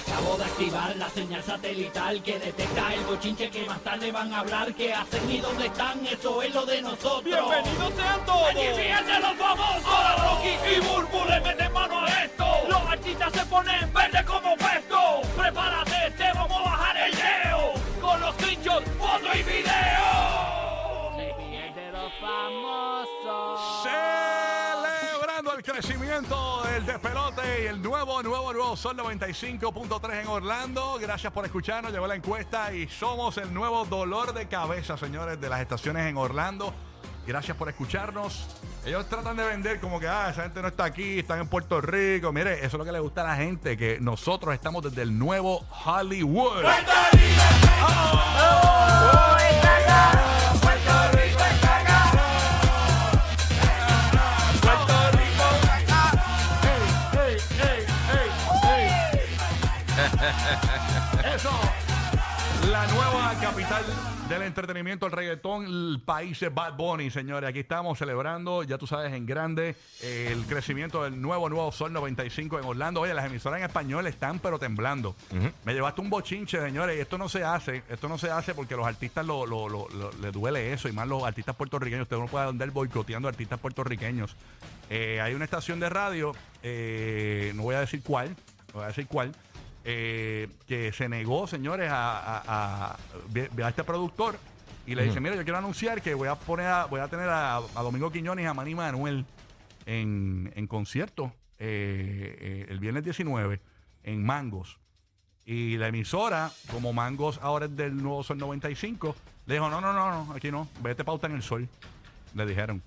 Acabo de activar la señal satelital que detecta el bochinche que más tarde van a hablar. ¿Qué hacen y dónde están? Eso es lo de nosotros. ¡Bienvenidos sean todos! ¡Aquí fíjense los famosos! Ahora Rocky y Burbu le meten mano a esto. Los artistas se ponen verde como puesto. Prepárate, te vamos a bajar el leo. Con los screenshots, foto y video. de los famosos. Celebrando el crecimiento despelote y el nuevo, nuevo, nuevo Sol 95.3 en Orlando. Gracias por escucharnos. Llegó la encuesta y somos el nuevo dolor de cabeza, señores, de las estaciones en Orlando. Gracias por escucharnos. Ellos tratan de vender como que, ah, esa gente no está aquí, están en Puerto Rico. Mire, eso es lo que le gusta a la gente, que nosotros estamos desde el nuevo Hollywood. Eso. La nueva capital del entretenimiento, el reggaetón, el país de Bad Bunny, señores. Aquí estamos celebrando, ya tú sabes, en grande, eh, el crecimiento del nuevo, nuevo Sol 95 en Orlando. Oye, las emisoras en español están pero temblando. Me llevaste un bochinche, señores, y esto no se hace, esto no se hace porque los artistas lo, lo, lo- lo- les duele eso, y más los artistas puertorriqueños. Usted no puede andar boicoteando artistas puertorriqueños. Eh, hay una estación de radio, eh, no voy a decir cuál, no voy a decir cuál, eh, que se negó, señores, a, a- a- este productor y le dice, mira, yo quiero anunciar que voy a poner a, voy a tener a, a Domingo Quiñones y a Manny Manuel en, en concierto eh, eh, el viernes 19 en Mangos. Y la emisora, como Mangos ahora es del Nuevo Sol 95, le dijo, no, no, no, no, aquí no, vete pauta en el sol. Le dijeron.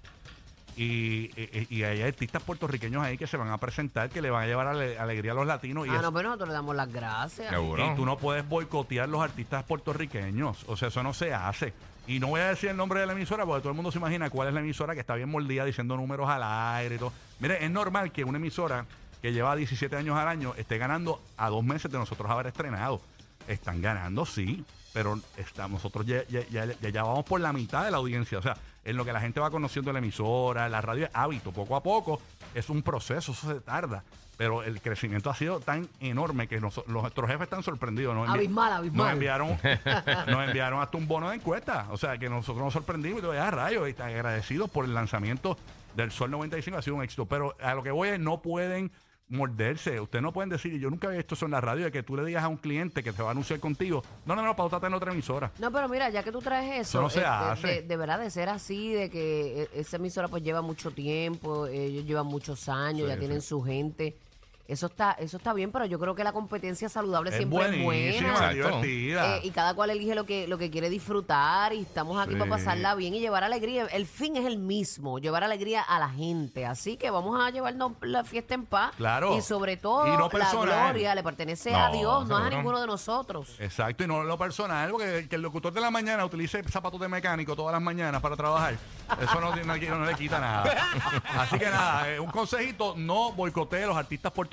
Y, y, y hay artistas puertorriqueños ahí que se van a presentar, que le van a llevar ale- alegría a los latinos. y Ah, eso- no, pero nosotros le damos las gracias. Seguro. y tú no puedes boicotear los artistas puertorriqueños. O sea, eso no se hace. Y no voy a decir el nombre de la emisora porque todo el mundo se imagina cuál es la emisora que está bien mordida diciendo números al aire y todo. Mire, es normal que una emisora que lleva 17 años al año esté ganando a dos meses de nosotros haber estrenado. Están ganando, sí, pero está- nosotros ya, ya, ya- ya- ya vamos por la mitad de la audiencia. O sea, en lo que la gente va conociendo la emisora, la radio hábito, poco a poco, es un proceso, eso se tarda. Pero el crecimiento ha sido tan enorme que nos- los- nuestros jefes están sorprendidos. Nos Abismal, abismal. Nos enviaron, nos enviaron hasta un bono de encuesta. O sea, que nosotros nos sorprendimos y todo, ya rayos, y están agradecidos por el lanzamiento del Sol 95, ha sido un éxito. Pero a lo que voy es, no pueden morderse. Ustedes no pueden decir, yo nunca había visto eso en la radio, de que tú le digas a un cliente que te va a anunciar contigo, no, no, no, pautate en otra emisora. No, pero mira, ya que tú traes eso, Eso no se eh, de- hace. De, de verdad, de ser así, de que eh, esa emisora pues lleva mucho tiempo, ellos llevan muchos años, Sí, ya tienen sí. su gente. Eso está, eso está bien, pero yo creo que la competencia saludable Es siempre es buenísima, buena. Exacto. divertida. Eh, y cada cual elige lo que, lo que quiere disfrutar y estamos aquí Sí. para pasarla bien y llevar alegría. El fin es el mismo, llevar alegría a la gente. Así que vamos a llevarnos la fiesta en paz. Claro. Y sobre todo, Y no la personal. gloria le pertenece a No, Dios, no a seguro. ninguno de nosotros. Exacto, y no lo personal, porque que el locutor de la mañana utilice zapatos de mecánico todas las mañanas para trabajar, eso no, no, no le quita nada. Así que nada, eh, un consejito, no boicotee a los artistas puertorriqueños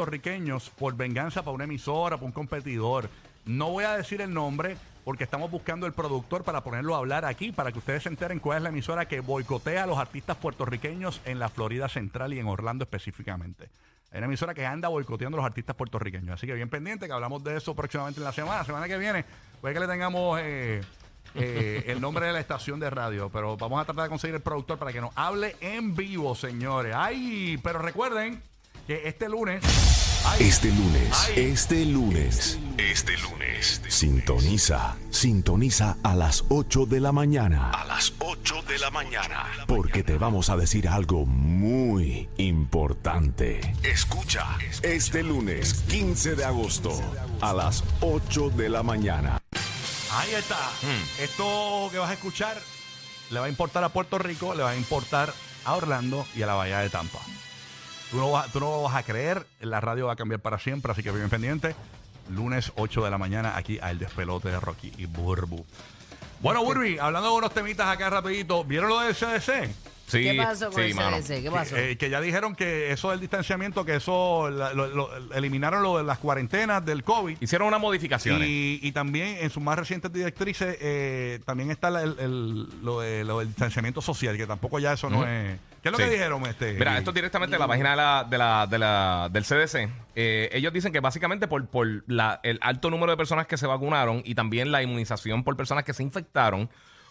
por venganza para una emisora, para un competidor. No voy a decir el nombre porque estamos buscando el productor para ponerlo a hablar aquí, para que ustedes se enteren cuál es la emisora que boicotea a los artistas puertorriqueños en la Florida Central y en Orlando específicamente. Hay una emisora que anda boicoteando a los artistas puertorriqueños. Así que bien pendiente, que hablamos de eso próximamente en la semana. Semana que viene, puede que le tengamos eh, eh, el nombre de la estación de radio. Pero vamos a tratar de conseguir el productor para que nos hable en vivo, señores. Ay, pero recuerden que este lunes. Este lunes, este lunes, este lunes, sintoniza, sintoniza a las 8 de la mañana. A las 8 de la mañana. Porque te vamos a decir algo muy importante. Escucha, este lunes, 15 de agosto, a las 8 de la mañana. Ahí está. Esto que vas a escuchar le va a importar a Puerto Rico, le va a importar a Orlando y a la Bahía de Tampa. Tú no, vas, tú no lo vas a creer, la radio va a cambiar para siempre, así que bien pendiente. Lunes 8 de la mañana aquí al despelote de Rocky y Burbu. Bueno, Burby, hablando de unos temitas acá rapidito, ¿vieron lo del CDC? Sí, ¿Qué pasó con sí, el mano. CDC? ¿Qué pasó? Eh, que ya dijeron que eso del distanciamiento, que eso la- lo- lo- eliminaron lo de las cuarentenas del COVID. Hicieron unas modificaciones. Y, y también en sus más recientes directrices eh, también está la- el, el- lo, de- lo del distanciamiento social, que tampoco ya eso no Ujú. es... ¿Qué es lo Sí. que dijeron? Este, Mira, esto es directamente de la página de la, de la, de la- del CDC. Eh, ellos dicen que básicamente por, por la- el alto número de personas que se vacunaron y también la inmunización por personas que se infectaron,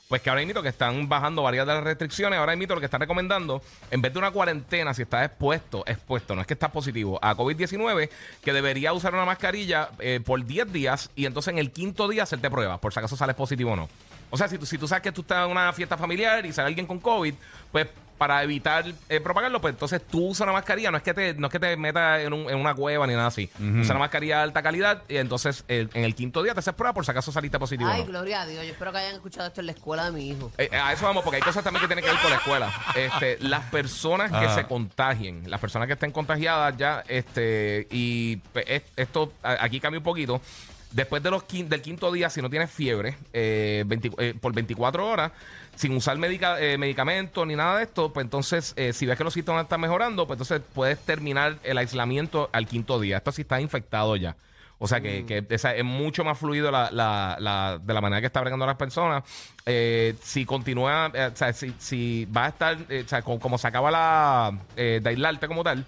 pues que ahora mismo que están bajando varias de las restricciones, ahora mismo lo que están recomendando, en vez de una cuarentena, si estás expuesto, expuesto, no es que estás positivo, a COVID-19, que debería usar una mascarilla eh, por 10 días y entonces en el quinto día hacerte pruebas, por si acaso sales positivo o no. O sea, si tú, si tú sabes que tú estás en una fiesta familiar y sale alguien con COVID, pues para evitar eh, propagarlo, pues entonces tú usas una mascarilla, no es que te, no es que te metas en, un- en una cueva ni nada así. Usa una mascarilla de alta calidad y entonces el- en el quinto día te haces prueba por si acaso saliste positivo. Ay, no. gloria a Dios. Yo espero que hayan escuchado esto en la escuela de mi hijo. Eh, a eso vamos, porque hay cosas también que tienen que ver con la escuela. Este, las personas que Ah. se contagien, las personas que estén contagiadas ya, este, y pues, es- esto aquí cambia un poquito. Después de los quin- del quinto día, si no tienes fiebre, eh, 20 eh, por 24 horas, sin usar medica- eh, medicamentos ni nada de esto, pues entonces, eh, si ves que los síntomas están mejorando, pues entonces puedes terminar el aislamiento al quinto día. Esto sí está infectado ya. O sea que, que esa- es mucho más fluido la, la- la- de la manera que está bregando las personas. Eh, si continúa, eh, o sea, si, si va a estar, eh, o sea, co- como, se acaba la de aislarte como tal,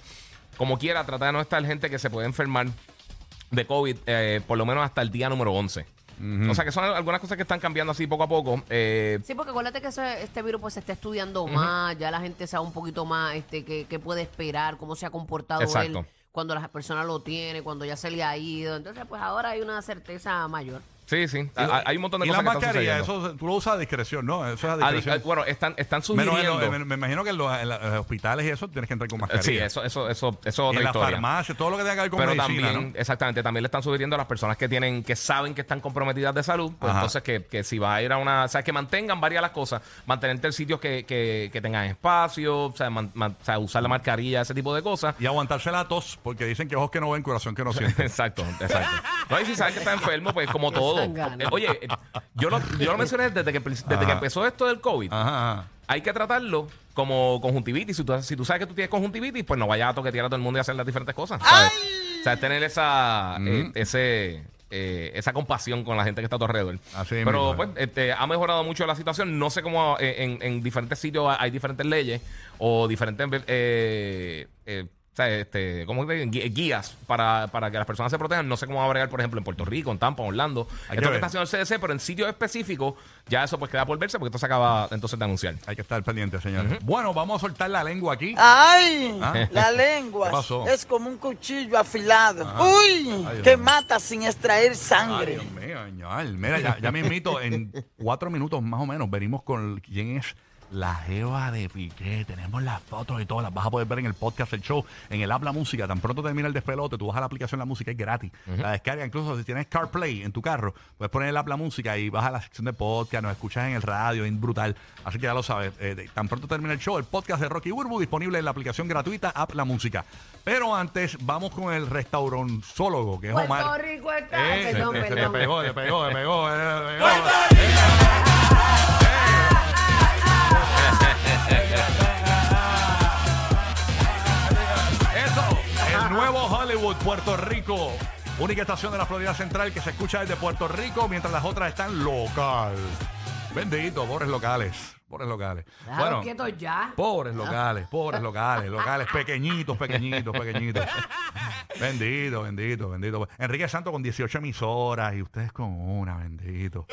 como quiera, trata de no estar gente que se puede enfermar de COVID eh, por lo menos hasta el día número 11. O sea que son algunas cosas que están cambiando así poco a poco. Eh, Sí, porque acuérdate que ese- este virus pues se está estudiando más, ya la gente sabe un poquito más este qué, qué puede esperar, cómo se ha comportado Exacto. él cuando la persona lo tiene, cuando ya se le ha ido. Entonces, pues ahora hay una certeza mayor. Sí, sí. Hay, hay un montón de y cosas la que están mascarilla, sucediendo. eso tú lo usas a discreción, ¿no? Eso es a Ah, di- discreción. ah, bueno, están, están Menos en sugiriendo. me, me imagino que en los, en los hospitales y eso tienes que entrar con mascarilla. sí, eso, eso, eso, eso otra en la historia. farmacia, todo lo que tenga que ver con pero medicina, también, ¿no? exactamente, también le están sugiriendo a las personas que tienen, que saben que están comprometidas de salud, pues Ajá. entonces que, que si va a ir a una, o sea, que mantengan varias las cosas, mantenerte en sitios que, que, que tengan espacio, o sea, man- man- o sea, usar la mascarilla, ese tipo de cosas. Y aguantarse la tos, porque dicen que ojos que no ven, corazón que no siente. Exacto, exacto. No, y si sabes que está enfermo, pues como todo. Eh, Oye, eh, yo lo, yo lo mencioné desde que, desde que empezó esto del COVID. Ajá, ajá. Hay que tratarlo como conjuntivitis. Si tú, si tú sabes que tú tienes conjuntivitis, pues no vayas a toquetear a todo el mundo y hacer las diferentes cosas. ¿sabes? O sea, tener esa, eh, ese, eh, esa compasión con la gente que está a tu alrededor. Así Pero mismo, pues este, ha mejorado mucho la situación. No sé cómo en, en diferentes sitios hay diferentes leyes o diferentes eh, eh, o sea, este, ¿cómo te digo? Guías para, para que las personas se protejan. No sé cómo va a bregar, por ejemplo, en Puerto Rico, en Tampa, en Orlando. Hay que Esto que ver. está haciendo el CDC, pero en sitios específicos ya eso pues queda por verse porque esto se acaba entonces de anunciar. Hay que estar pendiente, señores. Bueno, vamos a soltar la lengua aquí. ¡Ay! Ah. La lengua ¿Qué pasó? es como un cuchillo afilado. Ajá. ¡Uy! Ay, que mata sin extraer Ay, sangre. Dios mío, señor. Mira, ya, ya me invito en cuatro minutos más o menos. Venimos con quién es la Jeva de Piqué. Tenemos las fotos y todo. Las vas a poder ver en el podcast, el show, en el Habla Música. Tan pronto termina el despelote, tú vas a la aplicación La Música, es gratis. La descarga, incluso si tienes CarPlay en tu carro, puedes poner el Habla Música y vas a la sección de podcast, nos escuchas en el radio, es brutal. Así que ya lo sabes. Eh, de- tan pronto termina el show, el podcast de Rocky Burbu, disponible en la aplicación gratuita App La Música. Pero antes, vamos con el restauranzólogo, que es Puerto Omar. Rico está. Eh, perdón, se, se le perdón. pegó, le pegó, le pegó, le pegó. Eso, el nuevo Hollywood, Puerto Rico. Única estación de la Florida Central que se escucha desde Puerto Rico, mientras las otras están local. Bendito, pobres locales. Pobres locales. Déjalo quieto ya. Pobres locales, pobres locales, locales pequeñitos, pequeñitos, pequeñitos. Bendito, bendito, bendito. Enrique Santo con 18 emisoras y ustedes con una, bendito.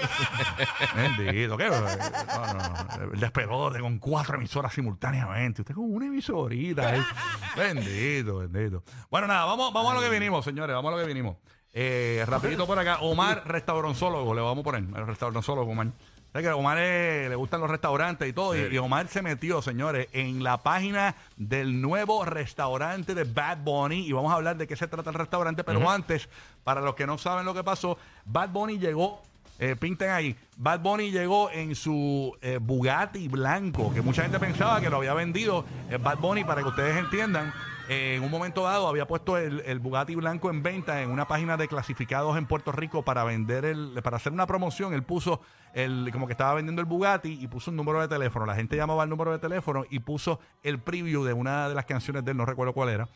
Bendito. ¿Qué? No, no, no. El despelote con cuatro emisoras simultáneamente. Usted con una emisorita. Bendito, bendito. Bueno, nada, vamos, vamos a lo que vinimos, señores. Vamos a lo que vinimos. Eh, rapidito por acá. Omar, restauranzólogo. Le vamos a poner. El restauranzólogo, Omar. ¿Sabes que a Omar eh, le gustan los restaurantes y todo. Y, y Omar se metió, señores, en la página del nuevo restaurante de Bad Bunny. Y vamos a hablar de qué se trata el restaurante. Pero antes, para los que no saben lo que pasó, Bad Bunny llegó Eh, pinten ahí. Bad Bunny llegó en su eh, Bugatti blanco, que mucha gente pensaba que lo había vendido. eh, Bad Bunny, para que ustedes entiendan, en un momento dado había puesto el, Bugatti blanco en venta en una página de clasificados en Puerto Rico para vender el, para hacer una promoción. Él puso el, como que estaba vendiendo el Bugatti y puso un número de teléfono. La gente llamaba al número de teléfono y puso el preview de una de las canciones de él, no recuerdo cuál era.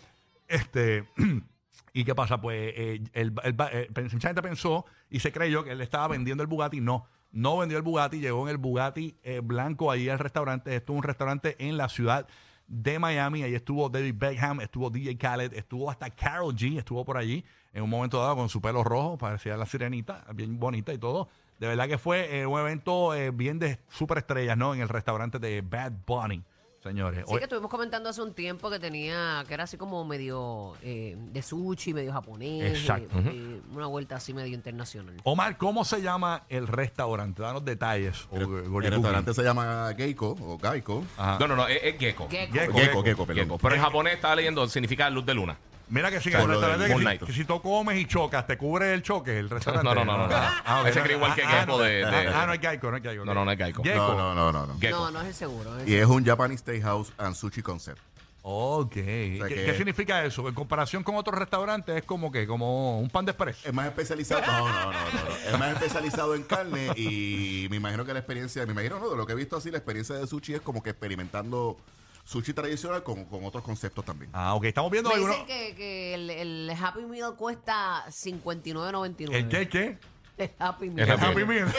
Este. ¿Y qué pasa? Pues eh, el, el- eh, mucha gente pensó y se creyó que él estaba vendiendo el Bugatti. No, no vendió el Bugatti, llegó en el Bugatti eh, blanco ahí al restaurante. Esto es un restaurante en la ciudad de Miami. Ahí estuvo David Beckham, estuvo DJ Khaled, estuvo hasta Carol G, estuvo por allí en un momento dado con su pelo rojo, parecía la sirenita, bien bonita y todo. De verdad que fue eh, un evento eh, bien de superestrellas, ¿no? En el restaurante de Bad Bunny, señores. Sí, Hoy- que estuvimos comentando hace un tiempo que tenía, que era así como medio eh, de sushi, medio japonés, Exacto. eh, eh, una vuelta así medio internacional. Omar, ¿cómo se llama el restaurante? Danos detalles. o- El, restaurante se llama Geiko o Geico. Ajá. No, no, no, es, es gecko. Gecko. Gecko. Gecko, Gecko, perdón. Gecko. Pero en japonés estaba leyendo, significa luz de luna. Mira que sí, que el lo restaurante del que, si, que si tú comes y chocas, te cubre el choque, el restaurante. No, no, no, no, no. Ah, Ese ok. cree igual que Ah, Gecko no. de- de- Ah, no es Geico, no es Geico. No, no, no es Geico. Gecko. No, no, no, no. no. Gecko. No, no es el seguro. es el Y es un Japanese Steakhouse and Sushi Concept. Ok. ¿Qué, sea que- qué significa eso? En comparación con otros restaurantes es como que, como un pan de express. Es más especializado. No, no, no, no, no. Es más especializado en carne y me imagino que la experiencia, me imagino, no, de lo que he visto así, la experiencia de sushi es como que experimentando sushi tradicional con, con otros conceptos también. Ah, ok. Estamos viendo Me algunos. dicen que, que el, el Happy Meal cuesta 59.99. ¿El qué? ¿Qué? El Happy Meal. El Happy Happy Meal.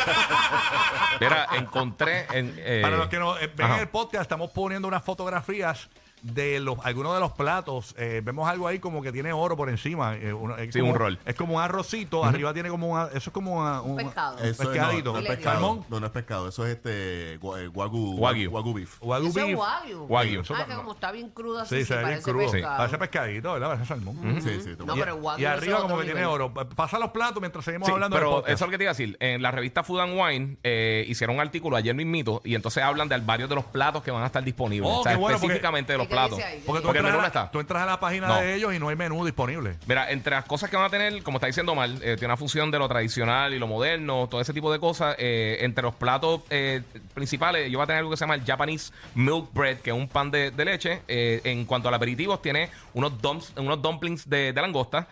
Mira, encontré en. eh, Para los que no eh, ven ajá. el podcast, estamos poniendo unas fotografías de los algunos de los platos. Eh, vemos algo ahí como que tiene oro por encima. eh, uno- es Sí, como- un rol. Es como un arrocito. Arriba tiene como un. Eso es como una- un, pescado. un Eso es- pescadito. no, no es pescado. Salmón. No, no es pescado. Eso es este gua- eh, wagyu, Wagyu. wagyu beef. Wagyu Eso es beef. wagyu. Wagyu. Eso Ah, que como está bien crudo así, Sí, se ve bien parece crudo. pescado. Parece pescadito, ¿verdad? Parece salmón. Sí, sí. No, y, pero wagyu y es arriba otro como que tiene nivel. oro. Pasa los platos mientras seguimos Sí, hablando del pero podcast. eso es lo que te iba a decir. En la revista Food and Wine eh, hicieron un artículo ayer mismito y entonces hablan de varios de los platos que van a estar disponibles. Oh, o sea, qué bueno, porque- específicamente de los ¿Y ahí? Porque tú, Porque el entras menú a no la, está. tú entras a la página No. de ellos y no hay menú disponible. Mira, entre las cosas que van a tener, como está diciendo Mal, eh, tiene una fusión de lo tradicional y lo moderno, todo ese tipo de cosas. eh, entre los platos eh, principales, yo voy a tener algo que se llama el Japanese Milk Bread, que es un pan de, de leche. Eh, en cuanto al aperitivo, tiene unos, dumps, unos dumplings de, de langosta.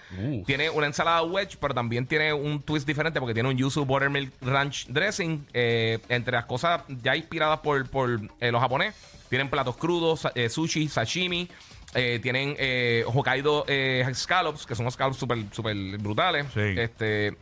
Tiene una ensalada wedge, pero también tiene un twist diferente porque tiene un yuzu buttermilk ranch dressing. Eh, entre las cosas ya inspiradas por, por eh, los japoneses, tienen platos crudos, eh, sushi, sashimi. Eh, tienen eh, Hokkaido scallops, que son unos scallops súper super brutales. Sí. Este,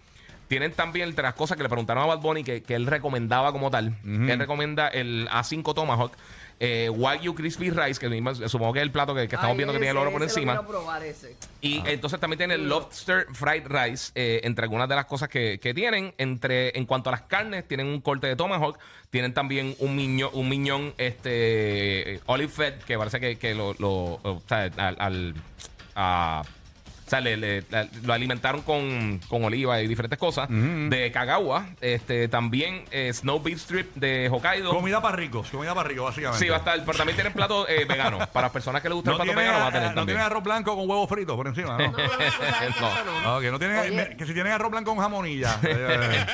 tienen también entre las cosas que le preguntaron a Bad Bunny que, que él recomendaba como tal. Él recomienda el A5 Tomahawk, eh, Wagyu Crispy Rice, que mismo- supongo que es el plato que, que estamos Ay, viendo que tiene el oro por lo encima. quiero probar ese. Y entonces también tiene el Lobster Fried Rice, eh, entre algunas de las cosas que, que tienen. Entre, en cuanto a las carnes, tienen un corte de tomahawk, tienen también un miñón, un miñón este, olive fed, que parece que, que lo, lo- o sea, al, al- a- o sea, le- le- la- lo alimentaron con, con oliva y diferentes cosas. De Kagawa, este, también eh, Snow Beef Strip de Hokkaido. Comida para ricos, comida para ricos, básicamente. Sí, va a estar, pero también tienen plato eh, vegano. Para las personas que les gusta No el plato tiene, vegano, va a eh, tener no también. tiene arroz blanco con huevo frito por encima, ¿no? No, no, no, sabes que No. si tienen arroz blanco con jamonilla. Eh,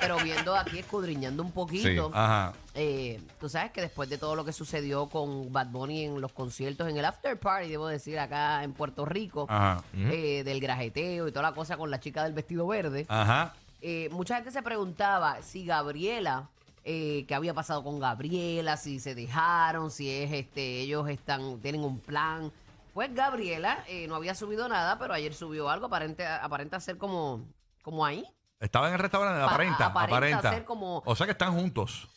Pero viendo aquí, escudriñando un poquito, Ajá. Eh, tú sabes que después de todo lo que sucedió con Bad Bunny en los conciertos, en el after party, debo decir, acá en Puerto Rico, Ajá. eh, del grajeteo y toda la cosa con la chica del vestido verde, Ajá. eh, mucha gente se preguntaba si Gabriela, eh, qué había pasado con Gabriela, si se dejaron, si es este, ellos están, tienen un plan. Pues Gabriela eh, no había subido nada, pero ayer subió algo, aparente, aparenta ser como, como ahí. Estaba en el restaurante, Pa- aparenta, aparenta aparenta. ser como- O sea que están juntos.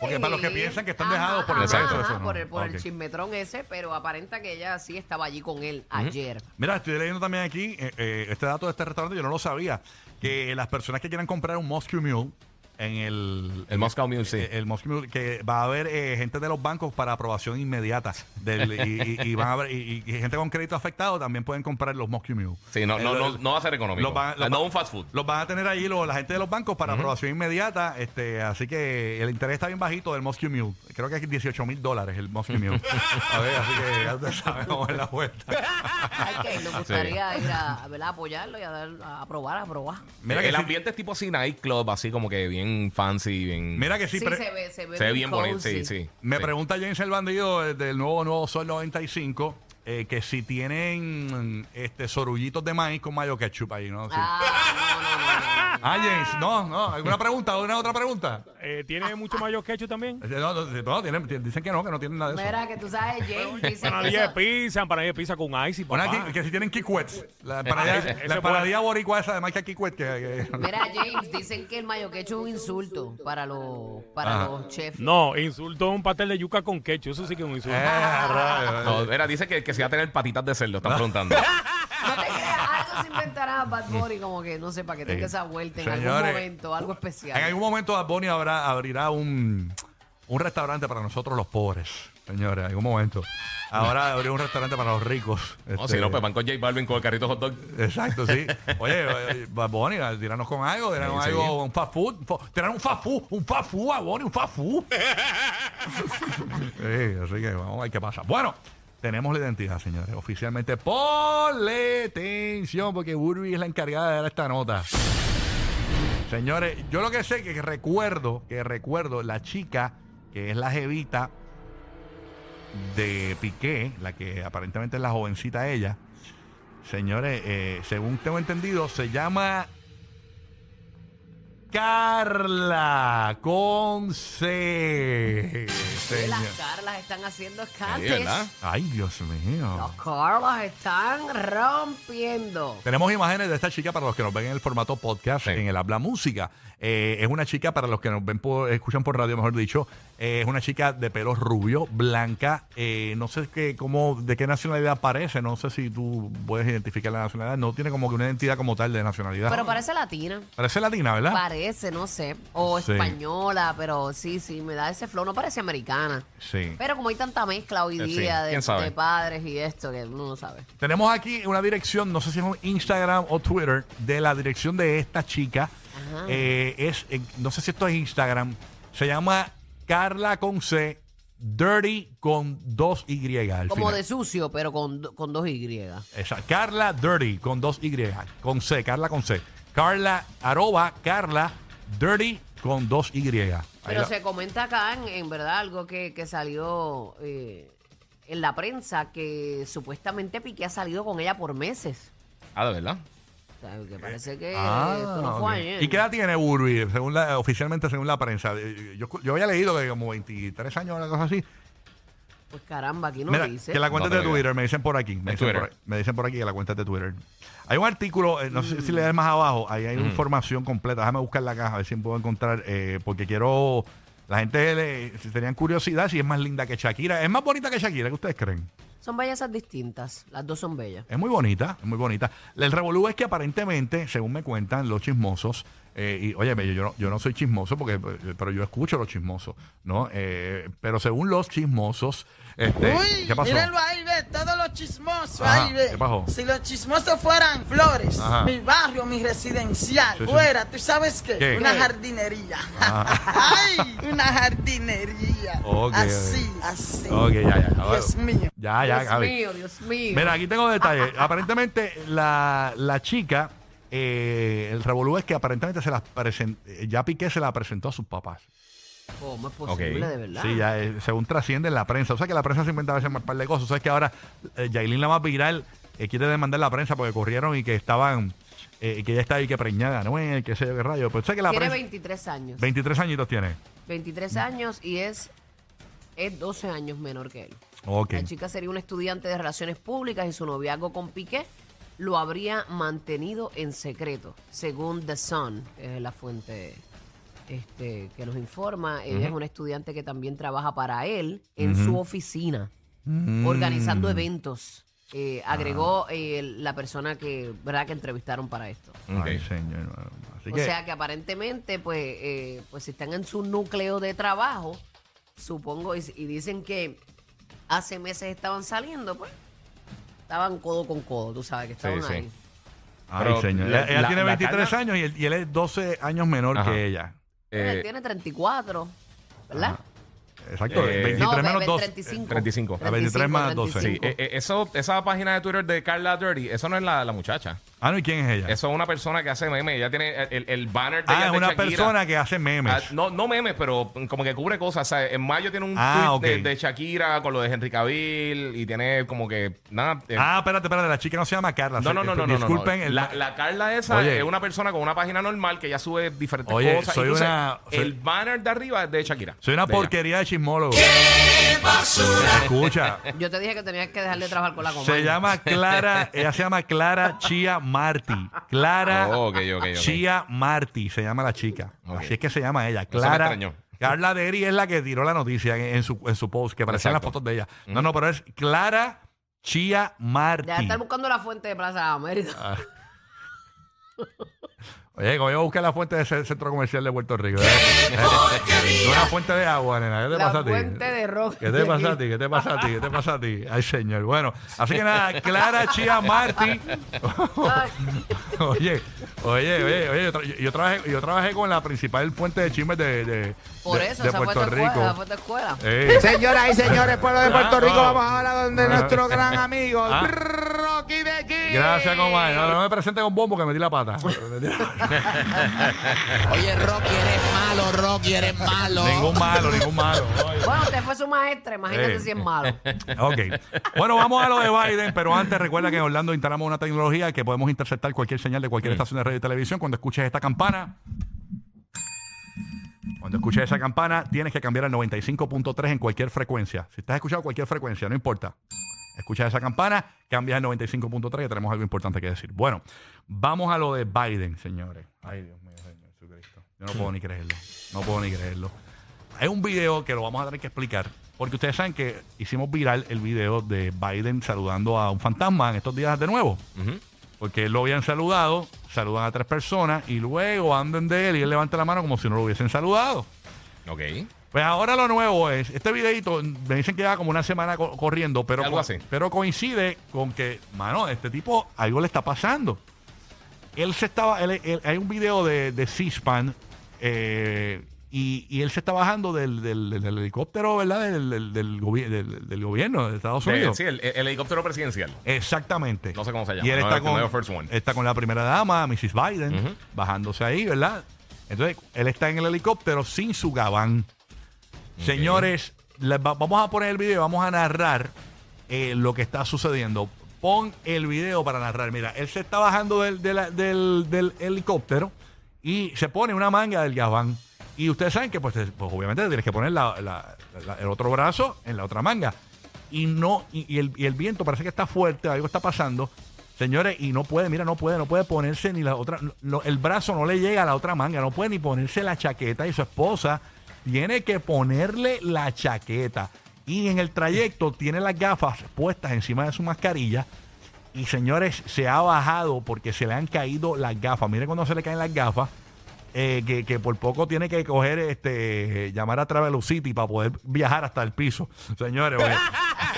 Porque para los que piensan que están dejados por el ajá, no. por, el, por el Ok. chismetrón ese, pero aparenta que ella sí estaba allí con él ayer. Mira, estoy leyendo también aquí eh, eh, este dato de este restaurante, yo no lo sabía, que las personas que quieran comprar un Moscow Mule en el... El Moscow Mule, sí. eh, El Moscow Mule, que va a haber eh, gente de los bancos para aprobación inmediata. Del, y, y- y van a haber, y, y gente con crédito afectado también pueden comprar los Moscow Mule. Sí, no, Eh, no, no, no va a ser económico. los van- los no un fast food. Los van a tener allí los- la gente de los bancos para aprobación inmediata. este Así que el interés está bien bajito del Moscow Mule. Creo que es 18 mil dólares el Moscow Mule. a ver, así que ya ustedes saben cómo es la vuelta. Hay que, nos gustaría ir a, a, apoyarlo y a, dar, a probar, a probar. Mira el que sí- ambiente es tipo así nightclub, así como que bien fancy, bien... Mira que sí, Sí, pre- se ve, se ve, se ve bien bonito, sí, sí. Me Sí. pregunta James el bandido eh, del nuevo Nuevo Sol 95 eh, que si tienen este sorullitos de maíz con mayo ketchup ahí, ¿no? Sí. Ah, no, no, no, no. Ah, James, no, no. ¿Alguna pregunta? ¿Alguna otra pregunta? Eh, ¿Tiene mucho mayo quechu también? Eh, No, no, no, tienen- dicen que no, que no tienen nada de eso. Mira, que tú sabes, James dice que Empanadilla de eso- pizza, empanadilla de pizza con ice y papá. que, que si tienen kikwets. La ese- ese la empanadilla boricua esa de marca kikwet. Que, que- Mira, James, dicen que el mayo quechu es un insulto para los, para Ajá. los chefs. No, insultó un pastel de yuca con ketchup. Eso sí que es un insulto. Eh, rayos, No, eh. mira, dice que, que se va a tener patitas de cerdo, están preguntando. No te creas, algo se inventará Bad Bunny como que, no sé, para que tenga Sí. esa vuelta en algún Señores, momento, algo especial. En algún momento Bad Bunny habrá, abrirá un, un restaurante para nosotros los pobres. Señores, en algún momento. Ahora abrirá un restaurante para los ricos. No, Este, si no, pues van con J Balvin con el carrito hot dog. Exacto, sí. Oye, Bad Bunny, tiranos con algo, tiranos Sí, sí. algo, un fast food, fo- tiranos un fast food, un fast food, Bad Bunny, un fast food. sí, así que vamos a ver qué pasa. Bueno, tenemos la identidad, señores, oficialmente. Ponle atención, porque Burby es la encargada de dar esta nota. Señores, yo lo que sé que recuerdo, que recuerdo la chica que es la jevita de Piqué, la que aparentemente es la jovencita ella. Señores, eh, según tengo entendido, se llama Carla con C. Sí, Señor. las Carlas están haciendo Sí, escantes. ¿verdad? Ay, Dios mío. Los Carlas están rompiendo. Tenemos imágenes de esta chica para los que nos ven en el formato podcast, Sí. en el Habla Música. Eh, es una chica, para los que nos ven por, escuchan por radio, mejor dicho, eh, es una chica de pelo rubio, blanca. eh, no sé qué, cómo, de qué nacionalidad parece. No sé si tú puedes identificar la nacionalidad. No tiene como que una identidad como tal de nacionalidad. Pero parece latina. parece latina, ¿verdad? Parece, no sé. O Sí. española, pero sí, sí, me da ese flow. No parece americana. sí. Pero como hay tanta mezcla hoy Eh, sí, día de, de padres y esto, que uno no sabe. Tenemos aquí una dirección, no sé si es un Instagram o Twitter, de la dirección de esta chica. Eh, es, eh, no sé si esto es Instagram. Se llama Carla con C, Dirty con dos Y. al Como final. de sucio, pero con, con dos Y. Esa, Carla Dirty con dos Y. Con C, Carla con C. Carla, arroba Carla Dirty con dos Y. Ahí Pero la- se comenta acá, en, en verdad, algo que, que salió eh, en la prensa, que supuestamente Piqué ha salido con ella por meses. Ah, de verdad. O que parece que Ah, esto no fue ayer. ¿Y qué edad tiene Burby, según la, oficialmente según la prensa? Eh, Yo, yo había leído que como 23 años, una cosa así. Pues caramba, aquí no Mira, dice. que la cuenta No de. Twitter, me dicen por aquí. Me dicen Twitter. por, me dicen por aquí que la cuenta de Twitter. Hay un artículo, eh, no sé si le das más abajo, ahí hay una información completa. Déjame buscar la caja, a ver si puedo encontrar, eh, porque quiero. La gente le, si tenían curiosidad si es más linda que Shakira. ¿Es más bonita que Shakira? ¿Qué ustedes creen? Son bellezas distintas. Las dos son bellas. Es muy bonita, es muy bonita. El revolú es que aparentemente, según me cuentan los chismosos, eh, y oye, yo no, yo no soy chismoso, porque, eh, pero yo escucho los chismosos, ¿no? Eh, pero según los chismosos, este, Uy, ¿qué pasó? mírenlo ahí, ve, todos los chismosos Ajá, ahí, ve. ¿qué pasó? Si los chismosos fueran flores, Ajá. mi barrio, mi residencial, Sí, sí. fuera, ¿tú sabes qué? ¿Qué? Una ¿Qué? jardinería. Una jardinería. Ok, así, ok. así. Ok, ya, ya. Dios mío. Ya, ya, Dios Gaby. mío, Dios mío. Mira, aquí tengo detalles. aparentemente, la, la chica, eh, el revolú es que aparentemente se las ya Piqué se la presentó a sus papás. ¿Cómo es posible, de verdad? Sí, ya, eh, según trasciende en la prensa. O sea que la prensa se inventa a veces un par de cosas. O sea que ahora eh, Yailin, la más viral, eh, quiere demandar la prensa porque corrieron y que estaban, eh, que ella está ahí que preñada, ¿no? Eh, que sé yo qué rayo. Pues o sea que la Tiene prensa. 23 años. 23 añitos tiene. 23 años y es, es 12 años menor que él. Ok. La chica sería una estudiante de relaciones públicas y su noviazgo con Piqué lo habría mantenido en secreto, según The Sun, que es la fuente este, que nos informa. Ella es una estudiante que también trabaja para él en su oficina, Mm. organizando eventos. Eh, Ah. agregó eh, la persona que, ¿verdad? que entrevistaron para esto. Ay, señor. Así O que, sea que aparentemente, pues, eh, pues si están en su núcleo de trabajo, supongo, y, y dicen que hace meses estaban saliendo, pues, estaban codo con codo, tú sabes que estaban sí. ahí. ay, pero señor. la- ella ella la- tiene la 23 carga- años y él, y él es 12 años menor Ajá. que ella. Eh, Él tiene 34, ¿verdad? Exacto, Eh, 23 no, menos ve- 12. 35. 35. A 23 más 12. Sí, eh, eh, eso, esa página de Twitter de Carla Dirty, eso no es la, la muchacha. Ah, no, ¿y quién es ella? Eso es una persona que hace memes. Ella tiene el, el banner de, ah, ella es de una Shakira. persona que hace memes. Ah, no, no memes, pero como que cubre cosas. O sea, en mayo tiene un Ah, tweet ok. de, de Shakira con lo de Henry Cavill y tiene como que nada. eh, ah, espérate, espérate, la chica no se llama Carla. no, no, no, no, no, no. Disculpen. el- La, la Carla esa Oye. es una persona con una página normal que ella sube diferentes Oye, cosas. soy una- soy- El banner de arriba es de Shakira. Soy una De ella. porquería de chismólogo. Escucha. Yo te dije que tenías que dejar de trabajar con la comadre. Se llama Clara, ella se llama Clara Chia Marty. Clara Oh, ok, ok, ok. Chia Marty se llama la chica. Ok. Así es que se llama ella. me Clara. extrañó. Carla Deri es la que tiró la noticia en, en su, en su post, que aparecían las Exacto. fotos de ella. No, no, pero es Clara Chia Marty. Deja de estar buscando la fuente de Plaza América. Ah. Oye, como yo busqué la fuente de ese centro comercial de Puerto Rico. ¿eh? Fuente de agua, nena. ¿Qué te La pasa a ti? fuente de rock. ¿Qué te pasa a ti? ¿Qué te pasa a ti? ¿Qué te pasa a ti? Ay, señor. Bueno, así que nada, Clara Chia Marty. Ay, oye, oye, oye, oye, yo, tra- yo trabajé, yo trabajé con la principal fuente de chismes de, de, Por de- eso, de esa Puerto. Rico. Fue tu escuela. Eh, Señoras y señores, pueblo de Puerto Ah, Rico, no. vamos ahora donde Ah. nuestro gran amigo Ah. Rocky de aquí. gracias, comadre. No, no me presente con bombo que metí la pata. Oye, Rocky, eres malo, Rocky, eres malo. ningún malo, ningún malo. Oye. Bueno, usted fue su maestra, imagínate Eh. si es malo. Ok. Bueno, vamos a lo de Biden, pero antes recuerda que en Orlando instalamos una tecnología que podemos interceptar cualquier señal de cualquier estación de radio y televisión. Cuando escuches esta campana, cuando escuches esa campana, tienes que cambiar al 95.3 en cualquier frecuencia. Si estás escuchando cualquier frecuencia, no importa. Escuchas esa campana, cambias al 95.3 y tenemos algo importante que decir. Bueno, vamos a lo de Biden, señores. Ay, Dios mío, Señor Jesucristo. Yo no puedo ni creerlo. No puedo ni creerlo. Hay un video que lo vamos a tener que explicar. Porque ustedes saben que hicimos viral el video de Biden saludando a un fantasma en estos días de nuevo. Ujú. Porque él lo habían saludado, saludan a tres personas y luego andan de él y él levanta la mano como si no lo hubiesen saludado. Ok. Pues ahora lo nuevo es, este videito me dicen que lleva como una semana co- corriendo, pero, Algo co- así. pero coincide con que, mano, este tipo algo le está pasando. Él se estaba, él- él- hay un video de, de C-SPAN eh, y, y él se está bajando del, del- del- del helicóptero, ¿verdad? Del, gobi- del- gobierno de Estados Unidos. sí, el, el helicóptero presidencial. Exactamente. No sé cómo se llama. Y él No, está, con, está con la primera dama, Mrs. Biden, bajándose ahí, ¿verdad? Entonces, él está en el helicóptero sin su gabán. Señores, les va- vamos a poner el video, vamos a narrar eh, lo que está sucediendo. Pon el video para narrar. Mira, él se está bajando del helicóptero y se pone una manga del gabán. Y ustedes saben que, pues, pues, obviamente tienes que poner la- el otro brazo en la otra manga. Y no, y, el, y el viento parece que está fuerte, algo está pasando. Señores, y no puede, mira, no puede, no puede ponerse ni la otra, el brazo no le llega a la otra manga, no puede ni ponerse la chaqueta y su esposa tiene que ponerle la chaqueta. Y en el trayecto tiene las gafas puestas encima de su mascarilla. Y señores, se ha bajado porque se le han caído las gafas. Miren cuando se le caen las gafas. Eh, que, que por poco tiene que coger, este, llamar a Travelocity para poder viajar hasta el piso. Señores,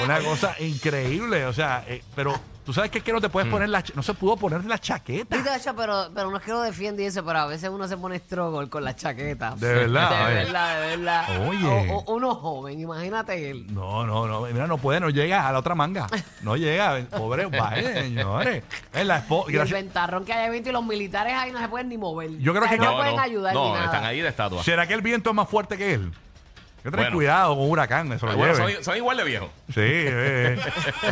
una cosa increíble. O sea, eh, pero tú sabes que es que no te puedes poner la, no se pudo poner la chaqueta. Pero, pero no es que lo defiende y eso, pero a veces uno se pone struggle con la chaqueta. De verdad, De oye. verdad, de verdad. Oye. O- o- uno joven, imagínate él. No, no, no, mira, no puede, no llega a la otra manga. No llega, pobre Biden, señores. Es la espo- Y el gracias- ventarrón que hay viento y los militares ahí no se pueden ni mover. Yo creo O sea, que- no, No, pueden ayudar no, ni nada. están ahí de estatua. ¿Será que el viento es más fuerte que él? Hay que tener Bueno. cuidado con un huracán, eso lo Bueno, lleve. son, son igual de viejos. Sí, eh.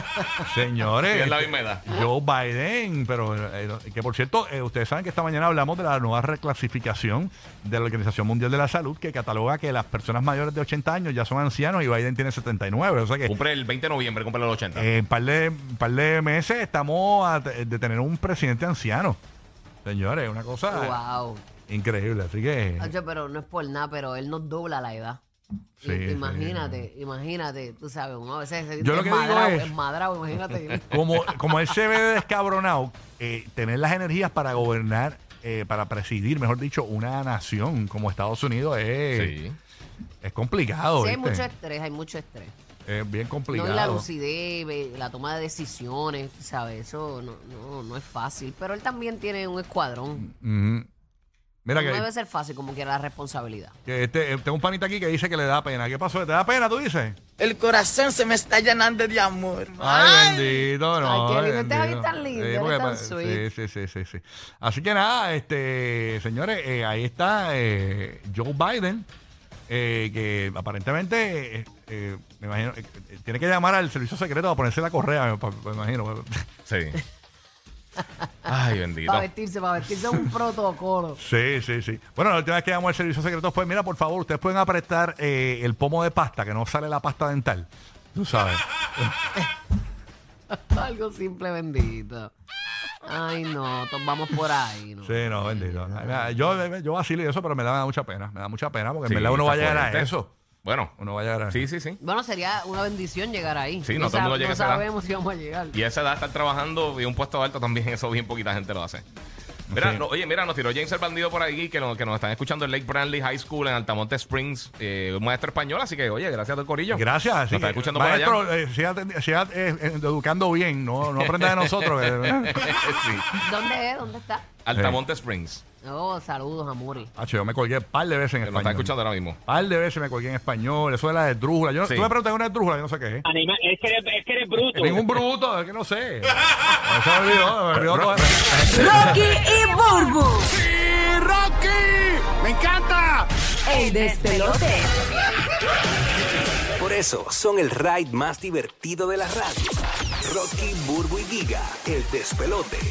señores. Tienen la misma edad. Joe Biden, pero eh, que por cierto, eh, ustedes saben que esta mañana hablamos de la nueva reclasificación de la Organización Mundial de la Salud que cataloga que las personas mayores de 80 años ya son ancianos y Biden tiene 79. O sea que Cumple el 20 de noviembre, cumple los 80. en un par de, par de meses estamos a- de tener un presidente anciano. Señores, una cosa Wow. increíble. Así que. Hacho, pero no es por nada, pero él nos dobla la edad. Sí, I- sí. imagínate, imagínate, tú sabes, uno a veces se Yo lo que digo desmadrado, es- desmadrado, imagínate. Como, como él se ve descabronado, eh, tener las energías para gobernar eh, para presidir, mejor dicho, una nación como Estados Unidos es, Sí. es complicado. Sí, hay mucho estrés, hay mucho estrés. Es bien complicado. No, la lucidez, la toma de decisiones, ¿sabes? Eso no, no, no es fácil. Pero él también tiene un escuadrón. Ujú. Mira no que, debe ser fácil como quiera la responsabilidad. que este, eh, tengo un panita aquí que dice que le da pena. ¿Qué pasó? ¿Te da pena, tú dices? El corazón se me está llenando de amor. Ay, bendito, no. Ay, qué lindo. Este bendito. Javi tan lindo, porque tan pa- sweet. Sí, sí, sí, sí, sí. Así que nada, este, señores, eh, ahí está eh, Joe Biden, eh, que aparentemente, eh, eh, me imagino, eh, tiene que llamar al servicio secreto para ponerse la correa, me, pa- me imagino. Sí. Ay, bendito. Para vestirse, para vestirse es un protocolo. Sí, sí, sí. Bueno, la última vez que llamó al servicio secreto fue, mira, por favor, ustedes pueden apretar eh, el pomo de pasta, que no sale la pasta dental. Tú sabes. Algo simple, bendito. Ay, no, todos vamos por ahí. ¿no? Sí, no, bendito. Yo, yo vacilo y eso, pero me da mucha pena. Me da mucha pena porque en Sí, verdad uno va a está llegar a fuerte. eso. Bueno, Uno va a llegar a sí, sí, sí. Bueno, sería una bendición llegar ahí. Sí, no todo el mundo llega a no esa edad. sabemos si vamos a llegar. Y a esa edad estar trabajando y un puesto alto también, eso bien poquita gente lo hace. Mira, Sí. no, oye, mira, nos tiró James el bandido por ahí que, nos- que nos están escuchando en Lake Brandley High School en Altamonte Springs, eh, un maestro español, así que, oye, gracias a todo el corillo. Gracias. Nos sí. está escuchando por Maestro, allá. eh, siga, eh, eh, educando bien, no, no aprenda de nosotros. eh. sí. ¿Dónde es? ¿Dónde está? Altamonte Springs, Oh, saludos, Amuri. Hacho, yo me colgué un par de veces en que nos está escuchando ahora mismo. par de veces me colgué en español. Eso es la de drújula. Yo, Sí. Tú me preguntas una de drújula, yo no sé qué es. Anima, es, que eres, es que eres bruto. Ningún bruto, es que no sé. No se me olvidó, me olvidó todo. Rocky y Burbu. ¡Sí, Rocky! ¡Me encanta! El despelote. Por eso son el ride más divertido de la radio. Rocky, Burbu y Giga, el despelote.